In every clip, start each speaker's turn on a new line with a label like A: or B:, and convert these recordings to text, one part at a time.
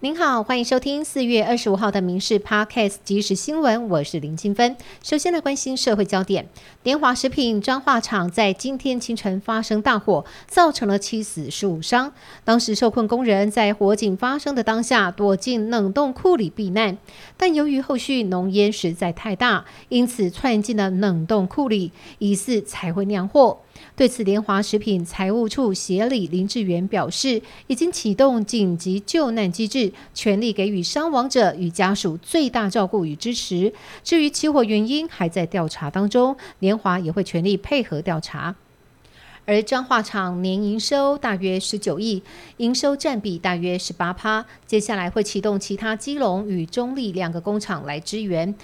A: 您好，欢迎收听四月二十五号的《民事 Podcast》即时新闻，我是林清芬。首先来关心社会焦点：联华食品彰化厂在今天清晨发生大火，造成了七死十五伤。当时受困工人在火警发生的当下躲进冷冻库里避难，但由于后续浓烟实在太大，因此窜进了冷冻库里，疑似才会酿祸。对此，联华食品财务处协理林志源表示，已经启动紧急救难机制，全力给予伤亡者与家属最大照顾与支持。至于起火原因，还在调查当中，联华也会全力配合调查。而彰化厂年营收大约十九亿，营收占比大约十八趴，接下来会启动其他基隆与中立两个工厂来支援。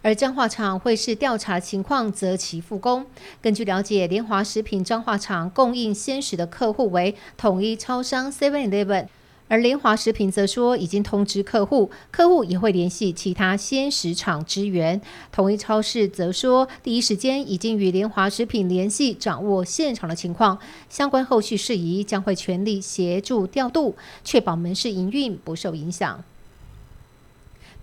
A: 而彰化厂会视调查情况择期复工。根据了解，联华食品彰化厂供应鲜食的客户为统一超商 Seven Eleven，而联华食品则说已经通知客户，客户也会联系其他鲜食厂支援。统一超市则说，第一时间已经与联华食品联系，掌握现场的情况，相关后续事宜将会全力协助调度，确保门市营运不受影响。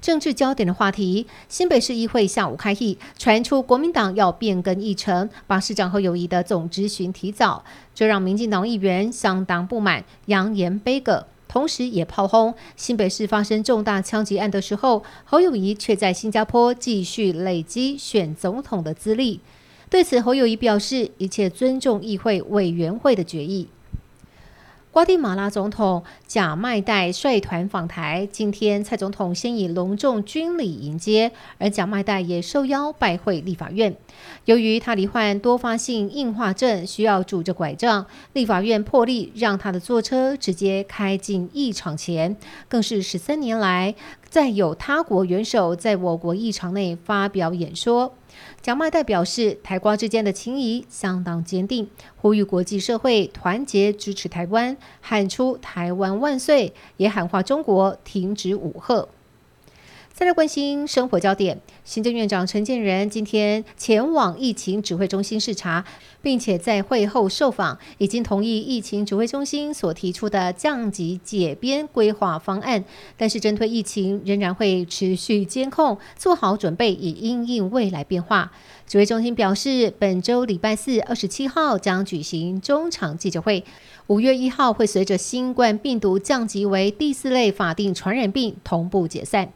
A: 政治焦点的话题，新北市议会下午开议，传出国民党要变更议程，把市长和友谊的总质询提早，这让民进党议员相当不满，扬言悲歌，同时也炮轰新北市发生重大枪击案的时候，侯友谊却在新加坡继续累积选总统的资历。对此，侯友谊表示一切尊重议会委员会的决议。瓜地马拉总统贾迈代率团访台，今天蔡总统先以隆重军礼迎接，而贾迈代也受邀拜会立法院。由于他罹患多发性硬化症，需要拄着拐杖，立法院破例让他的坐车直接开进议场前，更是十三年来再有他国元首在我国议场内发表演说。蒋迈代表示，台瓜之间的情谊相当坚定，呼吁国际社会团结支持台湾，喊出“台湾万岁”，也喊话中国停止武吓。再来关心生活焦点，行政院长陈建仁今天前往疫情指挥中心视察，并且在会后受访，已经同意疫情指挥中心所提出的降级解编规划方案，但是针对疫情仍然会持续监控，做好准备以应应未来变化。指挥中心表示，本周礼拜四二十七号将举行中场记者会，五月一号会随着新冠病毒降级为第四类法定传染病同步解散。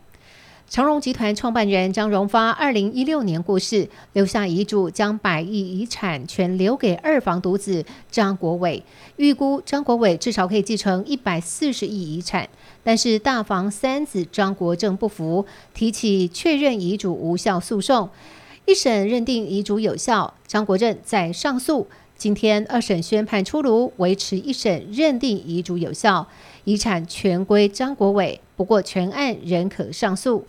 A: 长荣集团创办人张荣发，二零一六年过世，留下遗嘱，将百亿遗产全留给二房独子张国伟。预估张国伟至少可以继承一百四十亿遗产，但是大房三子张国正不服，提起确认遗嘱无效诉讼。一审认定遗嘱有效，张国正在上诉。今天二审宣判出炉，维持一审认定遗嘱有效，遗产全归张国伟。不过全案仍可上诉。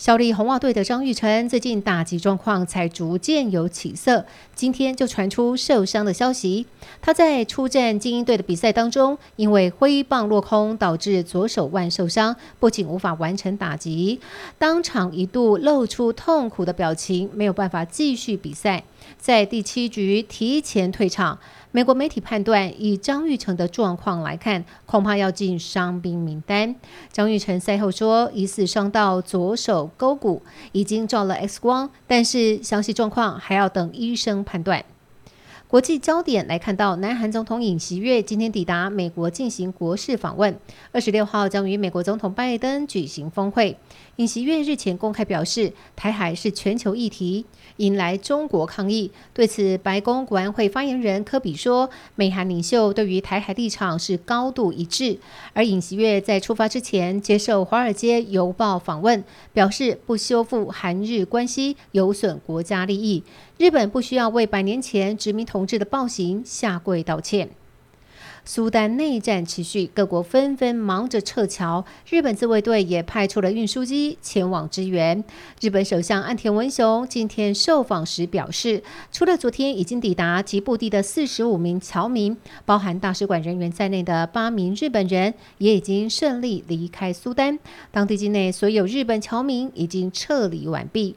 A: 效力红袜队的张玉成最近打击状况才逐渐有起色，今天就传出受伤的消息。他在出战精英队的比赛当中，因为挥棒落空，导致左手腕受伤，不仅无法完成打击，当场一度露出痛苦的表情，没有办法继续比赛，在第七局提前退场。美国媒体判断，以张玉成的状况来看，恐怕要进伤兵名单。张玉成赛后说，疑似伤到左手勾骨，已经照了 X 光，但是详细状况还要等医生判断。国际焦点来看到，南韩总统尹锡悦今天抵达美国进行国事访问，二十六号将与美国总统拜登举行峰会。尹锡悦日前公开表示，台海是全球议题，引来中国抗议。对此，白宫国安会发言人科比说，美韩领袖对于台海立场是高度一致。而尹锡悦在出发之前接受《华尔街邮报》访问，表示不修复韩日关系有损国家利益。日本不需要为百年前殖民统同志的暴行下跪道歉。苏丹内战持续，各国纷纷忙着撤侨，日本自卫队也派出了运输机前往支援。日本首相岸田文雄今天受访时表示，除了昨天已经抵达吉布地的四十五名侨民，包含大使馆人员在内的八名日本人也已经顺利离开苏丹，当地境内所有日本侨民已经撤离完毕。